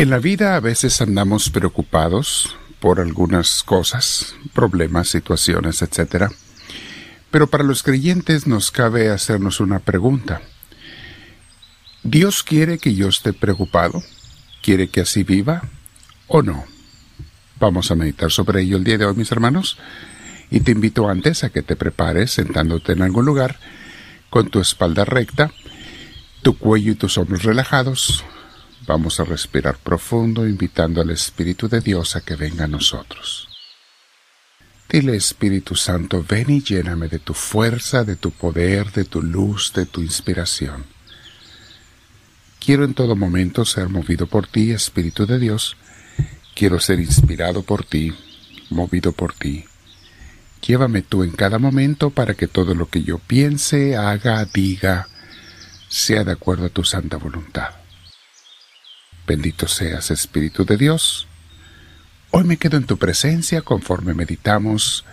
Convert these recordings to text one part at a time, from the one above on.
En la vida a veces andamos preocupados por algunas cosas, problemas, situaciones, etc. Pero para los creyentes nos cabe hacernos una pregunta. ¿Dios quiere que yo esté preocupado? ¿Quiere que así viva o no? Vamos a meditar sobre ello el día de hoy, mis hermanos, y te invito antes a que te prepares sentándote en algún lugar, con tu espalda recta, tu cuello y tus hombros relajados, Vamos a respirar profundo, invitando al Espíritu de Dios a que venga a nosotros. Dile Espíritu Santo, ven y lléname de tu fuerza, de tu poder, de tu luz, de tu inspiración. Quiero en todo momento ser movido por ti, Espíritu de Dios. Quiero ser inspirado por ti, movido por ti. Llévame tú en cada momento para que todo lo que yo piense, haga, diga, sea de acuerdo a tu santa voluntad. Bendito seas, Espíritu de Dios. Hoy me quedo en tu presencia conforme meditamos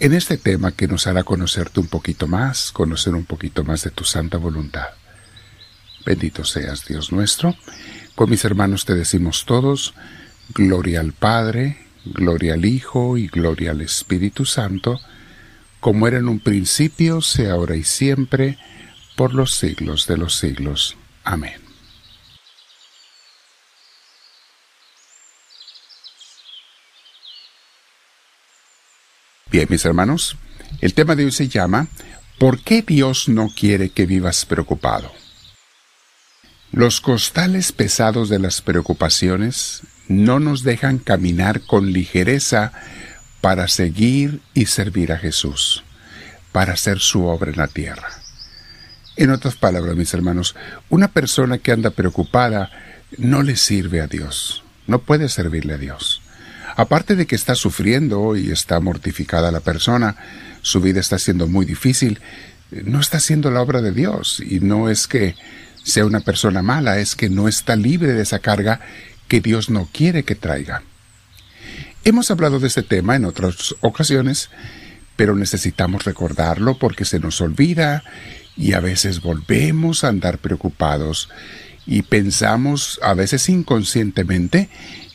en este tema que nos hará conocerte un poquito más, conocer un poquito más de tu santa voluntad. Bendito seas, Dios nuestro. Con mis hermanos te decimos todos, gloria al Padre, gloria al Hijo y gloria al Espíritu Santo, como era en un principio, sea ahora y siempre, por los siglos de los siglos. Amén. Bien, mis hermanos, el tema de hoy se llama ¿Por qué Dios no quiere que vivas preocupado? Los costales pesados de las preocupaciones no nos dejan caminar con ligereza para seguir y servir a Jesús, para hacer su obra en la tierra. En otras palabras, mis hermanos, una persona que anda preocupada no le sirve a Dios, no puede servirle a Dios. Aparte de que está sufriendo y está mortificada la persona, su vida está siendo muy difícil, no está haciendo la obra de Dios y no es que sea una persona mala, es que no está libre de esa carga que Dios no quiere que traiga. Hemos hablado de este tema en otras ocasiones, pero necesitamos recordarlo porque se nos olvida y a veces volvemos a andar preocupados y pensamos a veces inconscientemente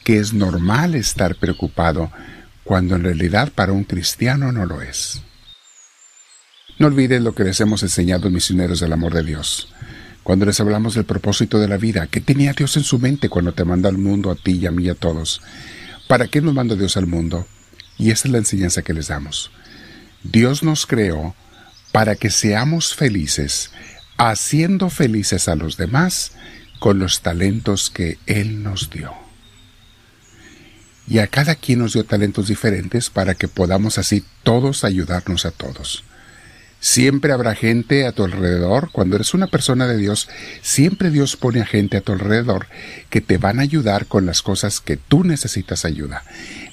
que es normal estar preocupado, cuando en realidad para un cristiano no lo es. No olviden lo que les hemos enseñado misioneros del amor de Dios. Cuando les hablamos del propósito de la vida, ¿qué tenía Dios en su mente cuando te manda al mundo a ti y a mí y a todos? ¿Para qué nos manda Dios al mundo? Y esa es la enseñanza que les damos. Dios nos creó para que seamos felices, haciendo felices a los demás con los talentos que Él nos dio y a cada quien nos dio talentos diferentes para que podamos así todos ayudarnos a todos. Siempre habrá gente a tu alrededor, cuando eres una persona de Dios, siempre Dios pone a gente a tu alrededor que te van a ayudar con las cosas que tú necesitas ayuda,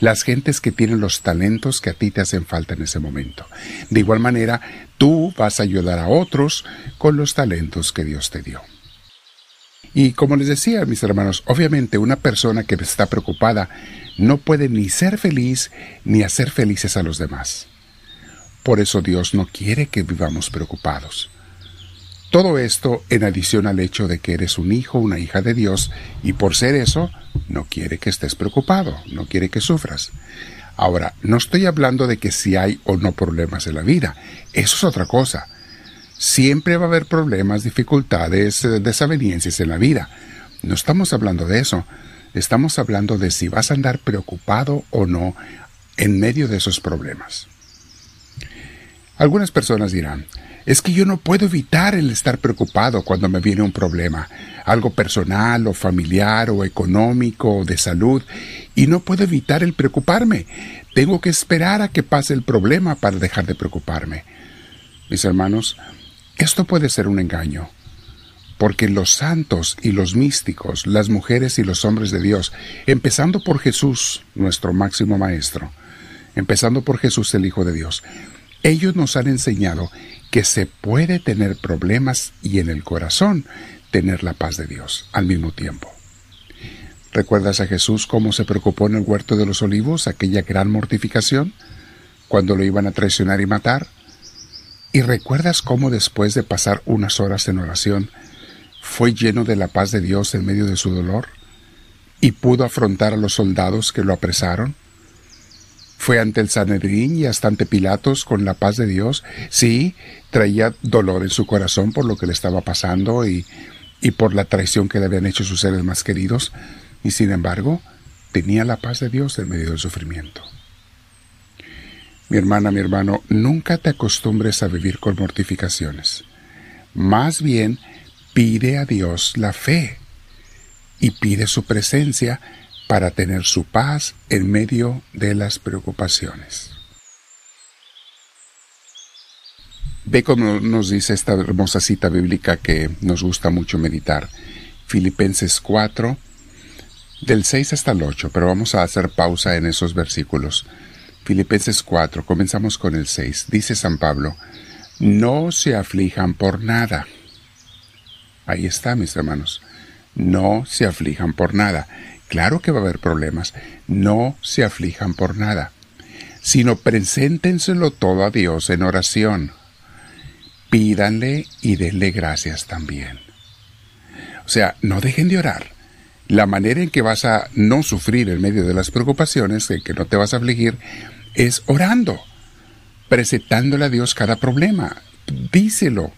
las gentes que tienen los talentos que a ti te hacen falta en ese momento. De igual manera, tú vas a ayudar a otros con los talentos que Dios te dio. Y como les decía, mis hermanos, obviamente una persona que está preocupada no puede ni ser feliz ni hacer felices a los demás. Por eso Dios no quiere que vivamos preocupados. Todo esto en adición al hecho de que eres un hijo, una hija de Dios, y por ser eso, no quiere que estés preocupado, no quiere que sufras. Ahora, no estoy hablando de que si hay o no problemas en la vida, eso es otra cosa. Siempre va a haber problemas, dificultades, eh, desavenencias en la vida. No estamos hablando de eso. Estamos hablando de si vas a andar preocupado o no en medio de esos problemas. Algunas personas dirán, es que yo no puedo evitar el estar preocupado cuando me viene un problema, algo personal o familiar o económico o de salud, y no puedo evitar el preocuparme. Tengo que esperar a que pase el problema para dejar de preocuparme. Mis hermanos, esto puede ser un engaño, porque los santos y los místicos, las mujeres y los hombres de Dios, empezando por Jesús, nuestro máximo maestro, empezando por Jesús el Hijo de Dios, ellos nos han enseñado que se puede tener problemas y en el corazón tener la paz de Dios al mismo tiempo. ¿Recuerdas a Jesús cómo se preocupó en el huerto de los olivos, aquella gran mortificación, cuando lo iban a traicionar y matar? ¿Y recuerdas cómo después de pasar unas horas en oración, fue lleno de la paz de Dios en medio de su dolor? y pudo afrontar a los soldados que lo apresaron. Fue ante el Sanedrín y hasta ante Pilatos con la paz de Dios. Sí, traía dolor en su corazón por lo que le estaba pasando y, y por la traición que le habían hecho sus seres más queridos, y sin embargo, tenía la paz de Dios en medio del sufrimiento. Mi hermana, mi hermano, nunca te acostumbres a vivir con mortificaciones. Más bien, pide a Dios la fe y pide su presencia para tener su paz en medio de las preocupaciones. Ve como nos dice esta hermosa cita bíblica que nos gusta mucho meditar. Filipenses 4, del 6 hasta el 8, pero vamos a hacer pausa en esos versículos. Filipenses 4, comenzamos con el 6. Dice San Pablo, no se aflijan por nada. Ahí está, mis hermanos. No se aflijan por nada. Claro que va a haber problemas. No se aflijan por nada. Sino preséntenselo todo a Dios en oración. Pídanle y denle gracias también. O sea, no dejen de orar la manera en que vas a no sufrir en medio de las preocupaciones, en que no te vas a afligir, es orando, presentándole a Dios cada problema. Díselo,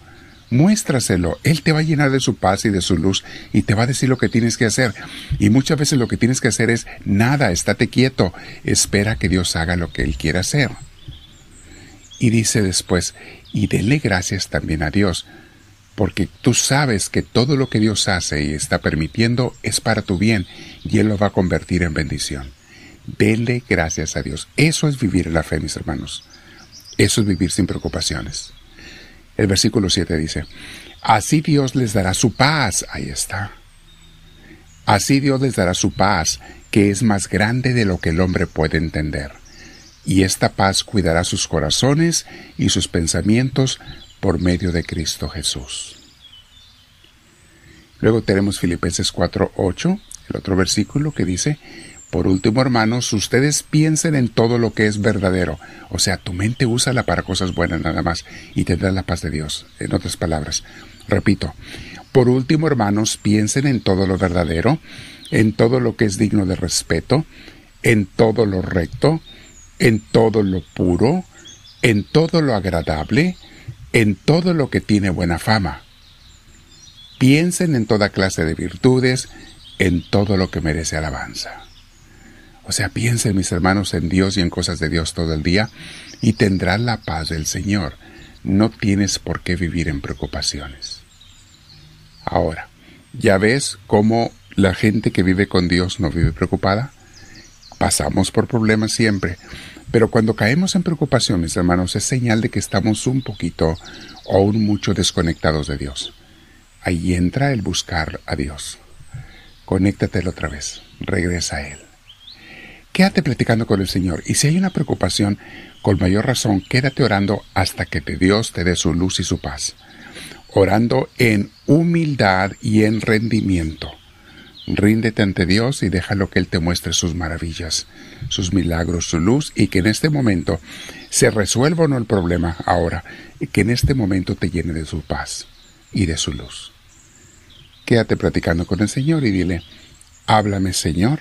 muéstraselo. Él te va a llenar de su paz y de su luz y te va a decir lo que tienes que hacer. Y muchas veces lo que tienes que hacer es nada, estate quieto, espera que Dios haga lo que Él quiera hacer. Y dice después, y denle gracias también a Dios, porque tú sabes que todo lo que Dios hace y está permitiendo es para tu bien y Él lo va a convertir en bendición. Denle gracias a Dios. Eso es vivir la fe, mis hermanos. Eso es vivir sin preocupaciones. El versículo 7 dice, Así Dios les dará su paz. Ahí está. Así Dios les dará su paz, que es más grande de lo que el hombre puede entender. Y esta paz cuidará sus corazones y sus pensamientos por medio de Cristo Jesús. Luego tenemos Filipenses 4:8, el otro versículo que dice, por último, hermanos, ustedes piensen en todo lo que es verdadero. O sea, tu mente úsala para cosas buenas nada más y tendrás la paz de Dios. En otras palabras, repito, por último, hermanos, piensen en todo lo verdadero, en todo lo que es digno de respeto, en todo lo recto, en todo lo puro, en todo lo agradable, en todo lo que tiene buena fama. Piensen en toda clase de virtudes, en todo lo que merece alabanza. O sea, piensen, mis hermanos, en Dios y en cosas de Dios todo el día, y tendrán la paz del Señor. No tienes por qué vivir en preocupaciones. Ahora, ¿ya ves cómo la gente que vive con Dios no vive preocupada? Pasamos por problemas siempre, pero cuando caemos en preocupación, mis hermanos, es señal de que estamos un poquito o un mucho desconectados de Dios. Ahí entra el buscar a Dios. Conéctatelo otra vez, regresa a Él. Quédate platicando con el Señor y si hay una preocupación, con mayor razón, quédate orando hasta que Dios te dé su luz y su paz. Orando en humildad y en rendimiento Ríndete ante Dios y déjalo que Él te muestre sus maravillas, sus milagros, su luz y que en este momento se resuelva o no el problema ahora y que en este momento te llene de su paz y de su luz. Quédate platicando con el Señor y dile, háblame Señor,